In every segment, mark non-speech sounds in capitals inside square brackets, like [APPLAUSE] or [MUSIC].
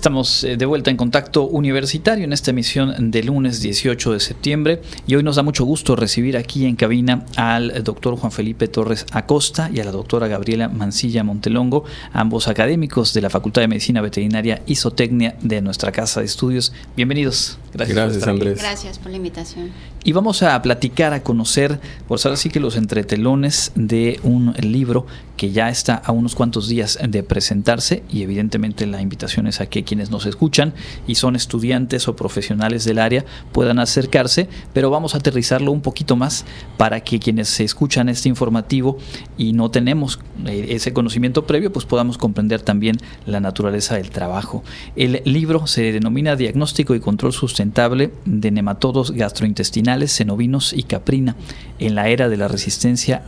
Estamos eh, de vuelta en contacto universitario en esta emisión de lunes 18 de septiembre y hoy nos da mucho gusto recibir aquí en cabina al doctor Juan Felipe Torres Acosta y a la doctora Gabriela Mancilla Montelongo, ambos académicos de la Facultad de Medicina Veterinaria y Zootecnia de nuestra casa de estudios. Bienvenidos. Gracias, Gracias Andrés. Gracias por la invitación. Y vamos a platicar, a conocer, por ahora sí que los entretelones de un libro que ya está a unos cuantos días de presentarse y evidentemente la invitación es a que quienes nos escuchan y son estudiantes o profesionales del área puedan acercarse, pero vamos a aterrizarlo un poquito más para que quienes escuchan este informativo y no tenemos eh, ese conocimiento previo, pues podamos comprender también la naturaleza del trabajo. El libro se denomina Diagnóstico y Control Sustentable de Nematodos Gastrointestinales, Cenovinos y Caprina en la era de la resistencia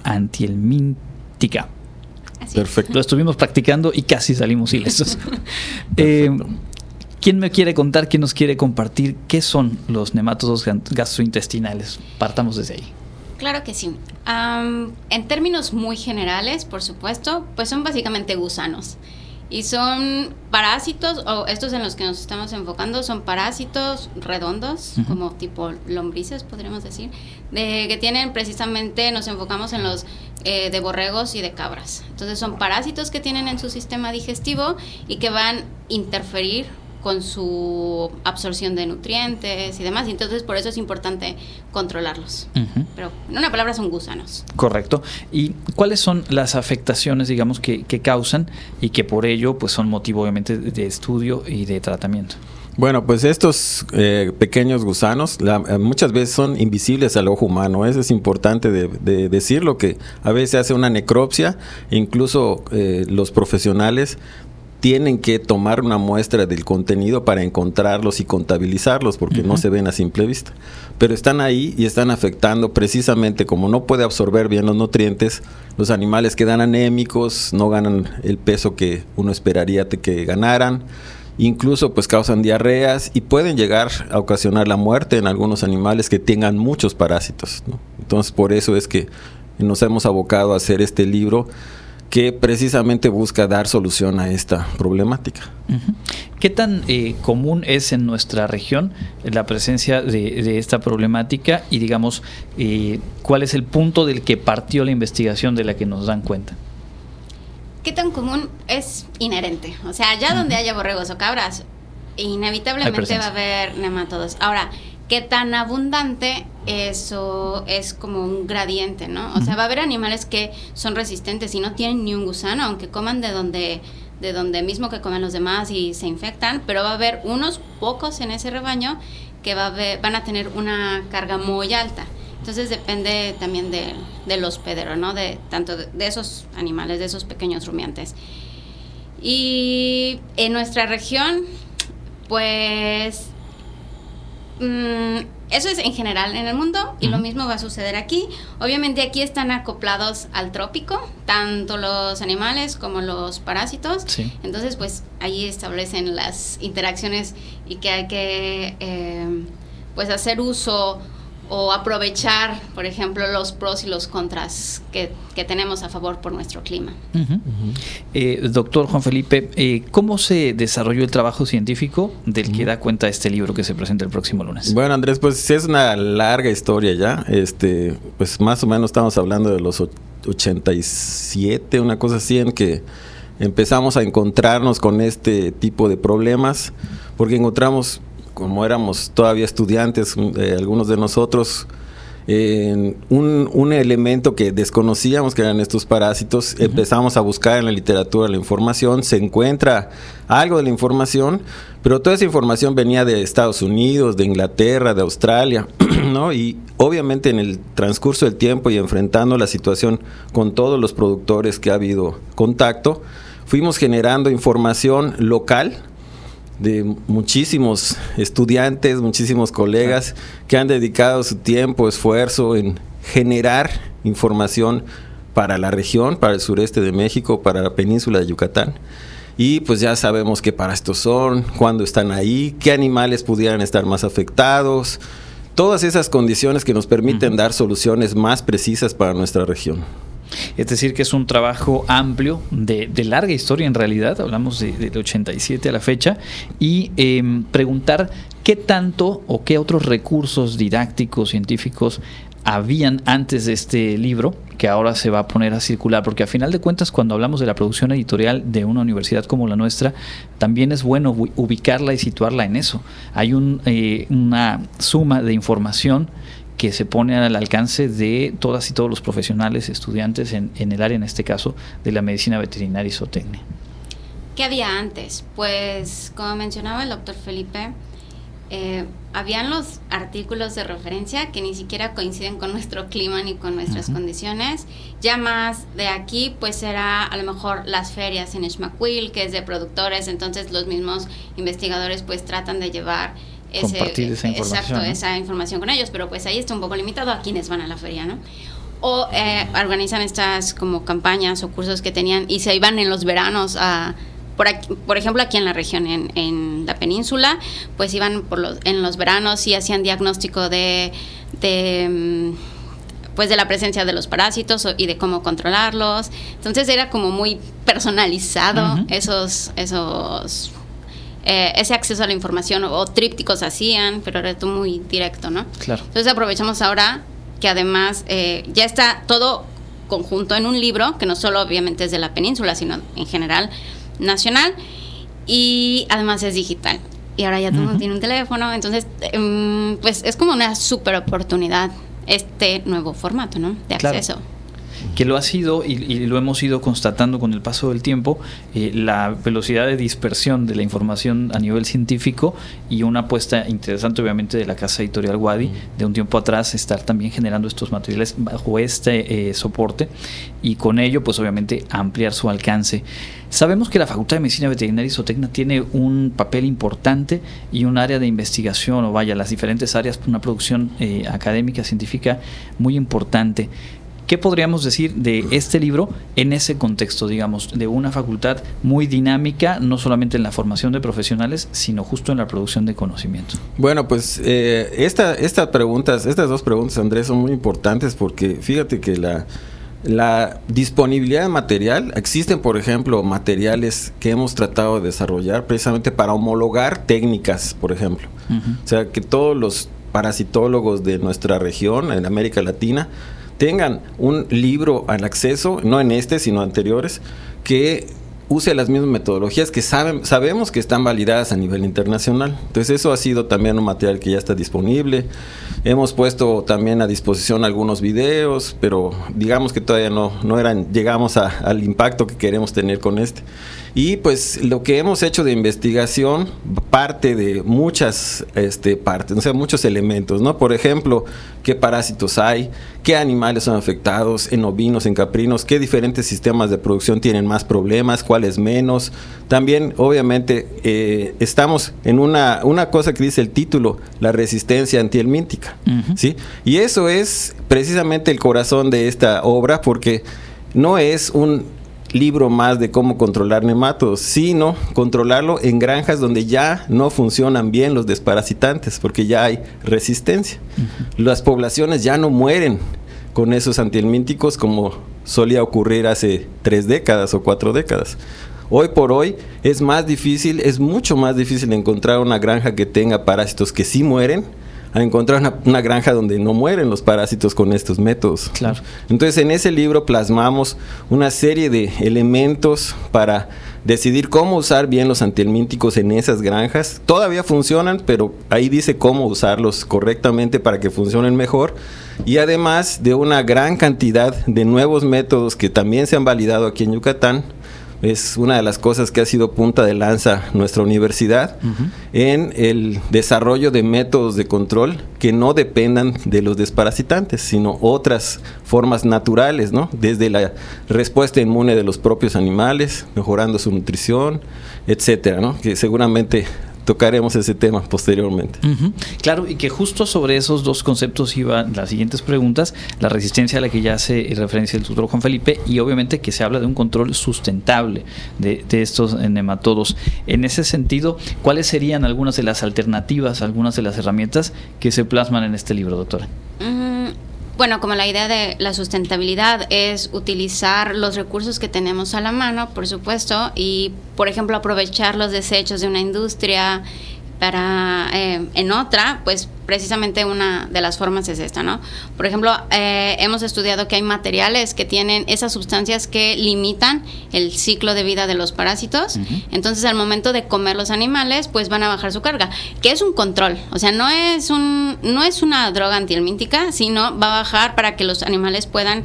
Perfecto. Lo estuvimos practicando y casi salimos ilesos. [LAUGHS] eh, ¿Quién me quiere contar, quién nos quiere compartir qué son los nematodos gastrointestinales? Partamos desde ahí. Claro que sí. en términos muy generales, por supuesto, pues son básicamente gusanos. Y son parásitos, o estos en los que nos estamos enfocando, son parásitos redondos, como tipo lombrices, podríamos decir, de, que tienen precisamente, nos enfocamos en los eh, de borregos y de cabras. Entonces son parásitos que tienen en su sistema digestivo y que van a interferir con su absorción de nutrientes y demás. Entonces, por eso es importante controlarlos. Pero en una palabra son gusanos. Correcto. ¿Y cuáles son las afectaciones, digamos, que, causan y que por ello pues son motivo obviamente de estudio y de tratamiento? Bueno, pues estos eh, pequeños gusanos eh, muchas veces son invisibles al ojo humano. Eso es importante de, decirlo, que a veces hace una necropsia, incluso eh, los profesionales tienen que tomar una muestra del contenido para encontrarlos y contabilizarlos porque no se ven a simple vista. Pero están ahí y están afectando precisamente como no puede absorber bien los nutrientes, los animales quedan anémicos, no ganan el peso que uno esperaría que ganaran, incluso pues causan diarreas y pueden llegar a ocasionar la muerte en algunos animales que tengan muchos parásitos. Entonces por eso es que nos hemos abocado a hacer este libro que precisamente busca dar solución a esta problemática. ¿Qué tan eh, común es en nuestra región la presencia de, esta problemática y digamos eh, cuál es el punto del que partió la investigación de la que nos dan cuenta? ¿Qué tan común es inherente? O sea, allá donde haya borregos o cabras, inevitablemente va a haber nematodos. Ahora, qué tan abundante eso es como un gradiente, ¿no? O sea, va a haber animales que son resistentes y no tienen ni un gusano, aunque coman de donde de donde mismo que comen los demás y se infectan, pero va a haber unos pocos en ese rebaño que va a van a tener una carga muy alta. Entonces depende también de, del hospedero, ¿no? De tanto de esos animales, de esos pequeños rumiantes. Y en nuestra región, pues Mm, eso es en general en el mundo y lo mismo va a suceder aquí. Obviamente aquí están acoplados al trópico, tanto los animales como los parásitos. Entonces, pues ahí establecen las interacciones y que hay que eh, pues hacer uso o aprovechar, por ejemplo, los pros y los contras que, tenemos a favor por nuestro clima. Eh, doctor Juan Felipe, eh, ¿cómo se desarrolló el trabajo científico del que da cuenta este libro que se presenta el próximo lunes? Bueno, Andrés, pues es una larga historia ya. Este, pues más o menos estamos hablando de los 87, una cosa así, en que empezamos a encontrarnos con este tipo de problemas, porque encontramos como éramos todavía estudiantes, eh, algunos de nosotros, un, un, elemento que desconocíamos que eran estos parásitos, empezamos a buscar en la literatura la información, se encuentra algo de la información, pero toda esa información venía de Estados Unidos, de Inglaterra, de Australia, [CLEARS THROAT] ¿no? Y obviamente en el transcurso del tiempo y enfrentando la situación con todos los productores que ha habido contacto, fuimos generando información local, de muchísimos estudiantes, muchísimos colegas que han dedicado su tiempo, esfuerzo en generar información para la región, para el sureste de México, para la península de Yucatán. Y pues ya sabemos qué para estos son, cuándo están ahí, qué animales pudieran estar más afectados, todas esas condiciones que nos permiten dar soluciones más precisas para nuestra región. Es decir, que es un trabajo amplio, de, larga historia en realidad, hablamos de, del 87 a la fecha, y em, preguntar qué tanto o qué otros recursos didácticos, científicos habían antes de este libro que ahora se va a poner a circular, porque a final de cuentas cuando hablamos de la producción editorial de una universidad como la nuestra, también es bueno ubicarla y situarla en eso. Hay un, eh, una suma de información que se pone al alcance de todas y todos los profesionales, estudiantes en, en el área, en este caso, de la medicina veterinaria y zootecnia. ¿Qué había antes? Pues, como mencionaba el doctor Felipe, eh, habían los artículos de referencia que ni siquiera coinciden con nuestro clima ni con nuestras condiciones. Ya más de aquí, pues era a lo mejor las ferias en Ishmaquil, que es de productores, entonces los mismos investigadores pues tratan de llevar ese, esa información, exacto, esa información con ellos, pero pues ahí está un poco limitado a quienes van a la feria, ¿no? O eh, organizan estas como campañas o cursos que tenían y se iban en los veranos a por, por ejemplo, aquí en la región, en, la península, pues iban por los, en los veranos y hacían diagnóstico de, mm, pues de la presencia de los parásitos y de cómo controlarlos. Entonces era como muy personalizado esos, esos eh, ese acceso a la información o, trípticos hacían, pero era todo muy directo, ¿no? Claro. Entonces aprovechamos ahora que además eh, ya está todo conjunto en un libro, que no solo obviamente es de la península, sino en general nacional y además es digital. Y ahora ya todo el mundo tiene un teléfono, entonces em, pues es como una super oportunidad este nuevo formato, ¿no? De acceso que lo ha sido y, lo hemos ido constatando con el paso del tiempo, eh, la velocidad de dispersión de la información a nivel científico y una apuesta interesante obviamente de la casa editorial Wadi de un tiempo atrás estar también generando estos materiales bajo este eh, soporte y con ello pues obviamente ampliar su alcance. Sabemos que la Facultad de Medicina Veterinaria y Zootecnia tiene un papel importante y un área de investigación, o vaya, las diferentes áreas, una producción eh, académica, científica muy importante. ¿Qué podríamos decir de este libro en ese contexto, digamos, de una facultad muy dinámica, no solamente en la formación de profesionales, sino justo en la producción de conocimiento? Bueno, pues eh, estas preguntas, estas dos preguntas, Andrés, son muy importantes porque fíjate que la, la disponibilidad de material, existen por ejemplo materiales que hemos tratado de desarrollar precisamente para homologar técnicas, por ejemplo. O sea, que todos los parasitólogos de nuestra región, en América Latina, tengan un libro al acceso, no en este, sino anteriores, que use las mismas metodologías que saben, sabemos que están validadas a nivel internacional. Entonces eso ha sido también un material que ya está disponible. Hemos puesto también a disposición algunos videos, pero digamos que todavía no, no eran, llegamos al impacto que queremos tener con este. Y pues lo que hemos hecho de investigación parte de muchas este, partes, o sea, muchos elementos, ¿no? Por ejemplo, qué parásitos hay, qué animales son afectados en ovinos, en caprinos, qué diferentes sistemas de producción tienen más problemas, cuáles menos. También, obviamente, eh, estamos en una, una cosa que dice el título, la resistencia antihelmíntica, ¿sí? Y eso es precisamente el corazón de esta obra porque no es un libro más de cómo controlar nematodos, sino controlarlo en granjas donde ya no funcionan bien los desparasitantes, porque ya hay resistencia. Las poblaciones ya no mueren con esos antihelmínticos como solía ocurrir hace tres décadas o cuatro décadas. Hoy por hoy es más difícil, es mucho más difícil encontrar una granja que tenga parásitos que sí mueren a encontrar una, granja donde no mueren los parásitos con estos métodos. Claro. Entonces, en ese libro plasmamos una serie de elementos para decidir cómo usar bien los antihelmínticos en esas granjas. Todavía funcionan, pero ahí dice cómo usarlos correctamente para que funcionen mejor. Y además de una gran cantidad de nuevos métodos que también se han validado aquí en Yucatán, es una de las cosas que ha sido punta de lanza nuestra universidad en el desarrollo de métodos de control que no dependan de los desparasitantes, sino otras formas naturales, ¿no? Desde la respuesta inmune de los propios animales, mejorando su nutrición, etcétera, ¿no? Que seguramente tocaremos ese tema posteriormente. Claro, y que justo sobre esos dos conceptos iban las siguientes preguntas, la resistencia a la que ya hace referencia el tutor Juan Felipe y obviamente que se habla de un control sustentable de, estos nematodos. En ese sentido, ¿cuáles serían algunas de las alternativas, algunas de las herramientas que se plasman en este libro, doctora? Bueno, como la idea de la sustentabilidad es utilizar los recursos que tenemos a la mano, por supuesto, y, por ejemplo, aprovechar los desechos de una industria, para eh, en otra, pues precisamente una de las formas es esta, ¿no? Por ejemplo, eh, hemos estudiado que hay materiales que tienen esas sustancias que limitan el ciclo de vida de los parásitos. Entonces, al momento de comer los animales, pues van a bajar su carga, que es un control. O sea, no es un no es una droga antihelmíntica, sino va a bajar para que los animales puedan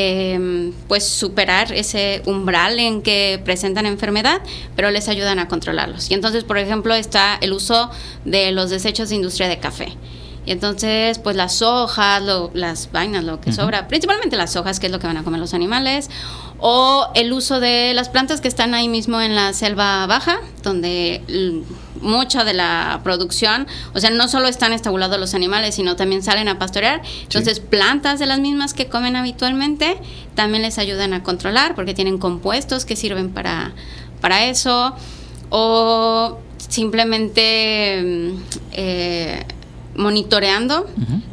eh, pues superar ese umbral en que presentan enfermedad, pero les ayudan a controlarlos. Y entonces, por ejemplo, está el uso de los desechos de industria de café. Y entonces, pues las hojas, las vainas, lo que sobra, principalmente las hojas, que es lo que van a comer los animales, o el uso de las plantas que están ahí mismo en la selva baja, donde mucha de la producción, o sea, no solo están estabulados los animales, sino también salen a pastorear. Entonces, plantas de las mismas que comen habitualmente también les ayudan a controlar porque tienen compuestos que sirven para, para eso. O simplemente mm, eh, monitoreando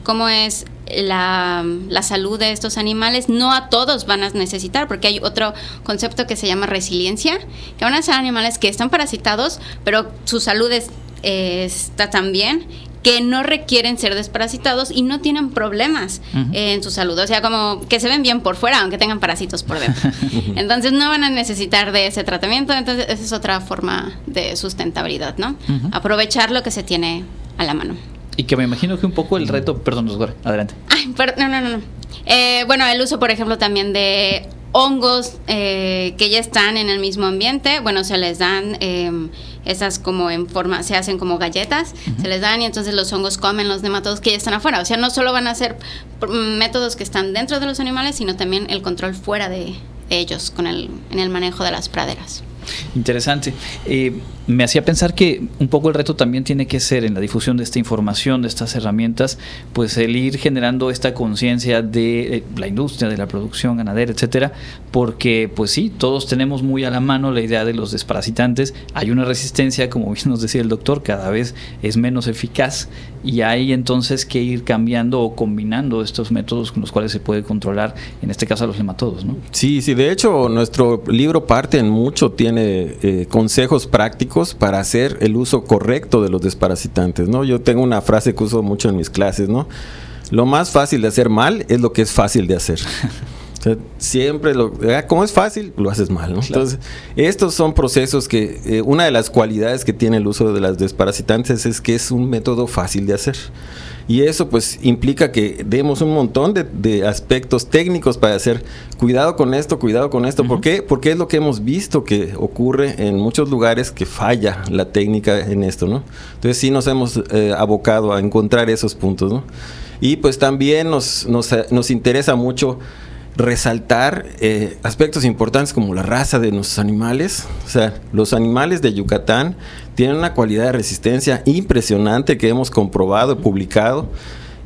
cómo es la, la, salud de estos animales. No a todos van a necesitar, porque hay otro concepto que se llama resiliencia, que van a ser animales que están parasitados, pero su salud es, está tan bien que no requieren ser desparasitados y no tienen problemas en su salud. O sea, como que se ven bien por fuera, aunque tengan parásitos por dentro. [LAUGHS] Entonces no van a necesitar de ese tratamiento. Entonces esa es otra forma de sustentabilidad, ¿no? Aprovechar lo que se tiene a la mano. Y que me imagino que un poco el reto, perdón, adelante. Ay, no, no, no. Eh, bueno, el uso, por ejemplo, también de hongos eh, que ya están en el mismo ambiente, bueno, se les dan em, esas como en forma, se hacen como galletas, se les dan y entonces los hongos comen los nematodos que ya están afuera. O sea, no solo van a ser métodos que están dentro de los animales, sino también el control fuera de ellos con el, en el manejo de las praderas. Interesante. Eh, me hacía pensar que un poco el reto también tiene que ser en la difusión de esta información, de estas herramientas, pues el ir generando esta conciencia de eh, la industria, de la producción ganadera, etcétera, porque pues sí, todos tenemos muy a la mano la idea de los desparasitantes. Hay una resistencia, como bien nos decía el doctor, cada vez es menos eficaz y hay entonces que ir cambiando o combinando estos métodos con los cuales se puede controlar, en este caso a los nematodos, ¿no? Sí, sí, de hecho nuestro libro parte en mucho, tiene eh, consejos prácticos para hacer el uso correcto de los desparasitantes, ¿no? Yo tengo una frase que uso mucho en mis clases, ¿no? Lo más fácil de hacer mal es lo que es fácil de hacer. [LAUGHS] siempre lo, como es fácil, lo haces mal, ¿no? Entonces, estos son procesos que eh, una de las cualidades que tiene el uso de las desparasitantes es que es un método fácil de hacer. Y eso pues implica que demos un montón de, aspectos técnicos para hacer cuidado con esto, cuidado con esto. ¿Por qué? Porque es lo que hemos visto que ocurre en muchos lugares que falla la técnica en esto, ¿no? Entonces sí nos hemos eh, abocado a encontrar esos puntos, ¿no? Y pues también nos, nos, nos interesa mucho resaltar eh, aspectos importantes como la raza de nuestros animales. O sea, los animales de Yucatán tienen una cualidad de resistencia impresionante que hemos comprobado y publicado.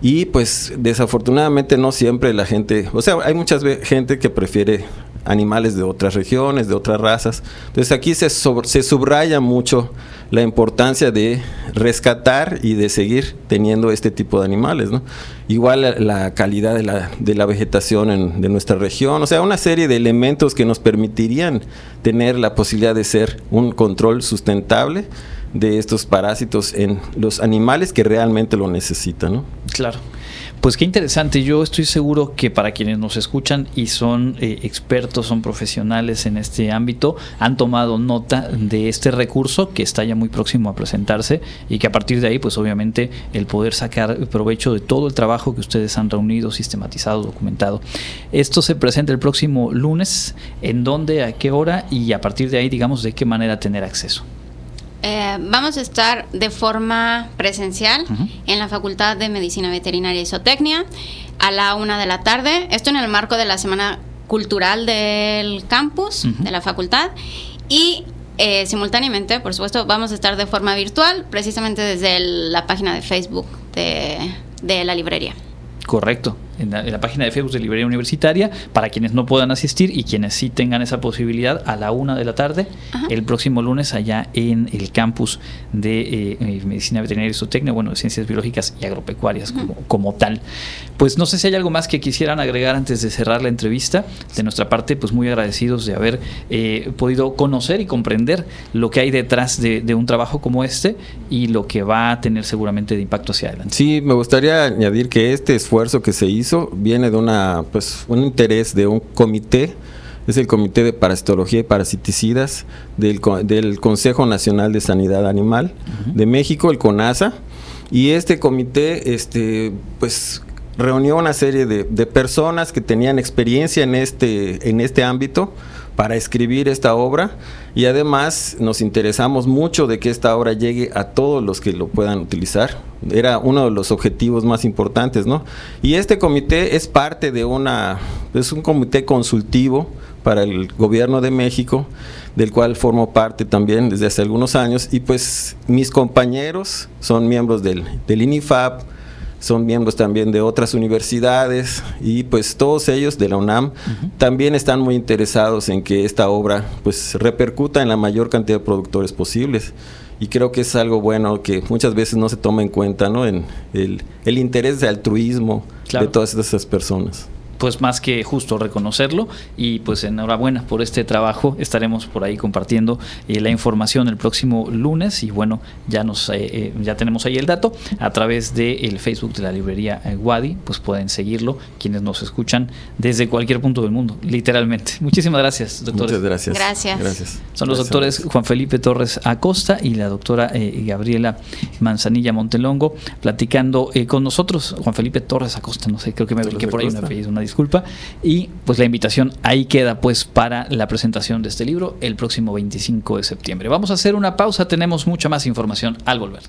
Y pues desafortunadamente no siempre la gente, o sea, hay mucha gente que prefiere animales de otras regiones, de otras razas. Entonces aquí se, subraya mucho la importancia de rescatar y de seguir teniendo este tipo de animales. ¿no? Igual la, calidad de la, vegetación de nuestra región, o sea, una serie de elementos que nos permitirían tener la posibilidad de ser un control sustentable de estos parásitos en los animales que realmente lo necesitan. ¿no? Claro. Pues qué interesante. Yo estoy seguro que para quienes nos escuchan y son eh, expertos, son profesionales en este ámbito, han tomado nota de este recurso que está ya muy próximo a presentarse y que a partir de ahí, pues obviamente el poder sacar provecho de todo el trabajo que ustedes han reunido, sistematizado, documentado. Esto se presenta el próximo lunes. ¿En dónde, a qué hora y a partir de ahí, digamos, de qué manera tener acceso? Eh, vamos a estar de forma presencial en la Facultad de Medicina Veterinaria y Zootecnia a la una de la tarde. Esto en el marco de la Semana Cultural del campus de la facultad. Y eh, simultáneamente, por supuesto, vamos a estar de forma virtual, precisamente desde la página de Facebook de, de la librería. Correcto. En la, página de Facebook de Librería Universitaria para quienes no puedan asistir y quienes sí tengan esa posibilidad a la una de la tarde el próximo lunes allá en el campus de eh, eh, Medicina Veterinaria y Zootecnia, bueno, de Ciencias Biológicas y Agropecuarias como, como tal. Pues no sé si hay algo más que quisieran agregar antes de cerrar la entrevista. De nuestra parte, pues muy agradecidos de haber eh, podido conocer y comprender lo que hay detrás de, de un trabajo como este y lo que va a tener seguramente de impacto hacia adelante. Sí, me gustaría añadir que este esfuerzo que se hizo viene de una, pues, un interés de un comité. Es el Comité de Parasitología y Parasiticidas del, del Consejo Nacional de Sanidad Animal de México, el CONASA, y este comité, este, pues reunió una serie de, de, personas que tenían experiencia en este, en este ámbito para escribir esta obra y además nos interesamos mucho de que esta obra llegue a todos los que lo puedan utilizar. Era uno de los objetivos más importantes, ¿no? Y este comité es parte de una, es un comité consultivo para el gobierno de México, del cual formo parte también desde hace algunos años, y pues mis compañeros son miembros del, del INIFAP, son miembros también de otras universidades y pues todos ellos de la UNAM también están muy interesados en que esta obra pues repercuta en la mayor cantidad de productores posibles. Y creo que es algo bueno que muchas veces no se toma en cuenta ¿no? en el, el interés de altruismo de todas esas personas pues más que justo reconocerlo y pues enhorabuena por este trabajo. Estaremos por ahí compartiendo eh, la información el próximo lunes y bueno, ya nos eh, eh, ya tenemos ahí el dato a través del Facebook de la librería Wadi, pues pueden seguirlo quienes nos escuchan desde cualquier punto del mundo, literalmente. [LAUGHS] Muchísimas gracias, doctores. Muchas gracias. Gracias. Son los doctores Juan Felipe Torres Acosta y la doctora Gabriela Manzanilla Montelongo platicando con nosotros. Juan Felipe Torres Acosta, no sé, creo que me brinqué por ahí una, una disculpa. Y pues la invitación ahí queda pues para la presentación de este libro el próximo 25 de septiembre. Vamos a hacer una pausa, tenemos mucha más información al volver.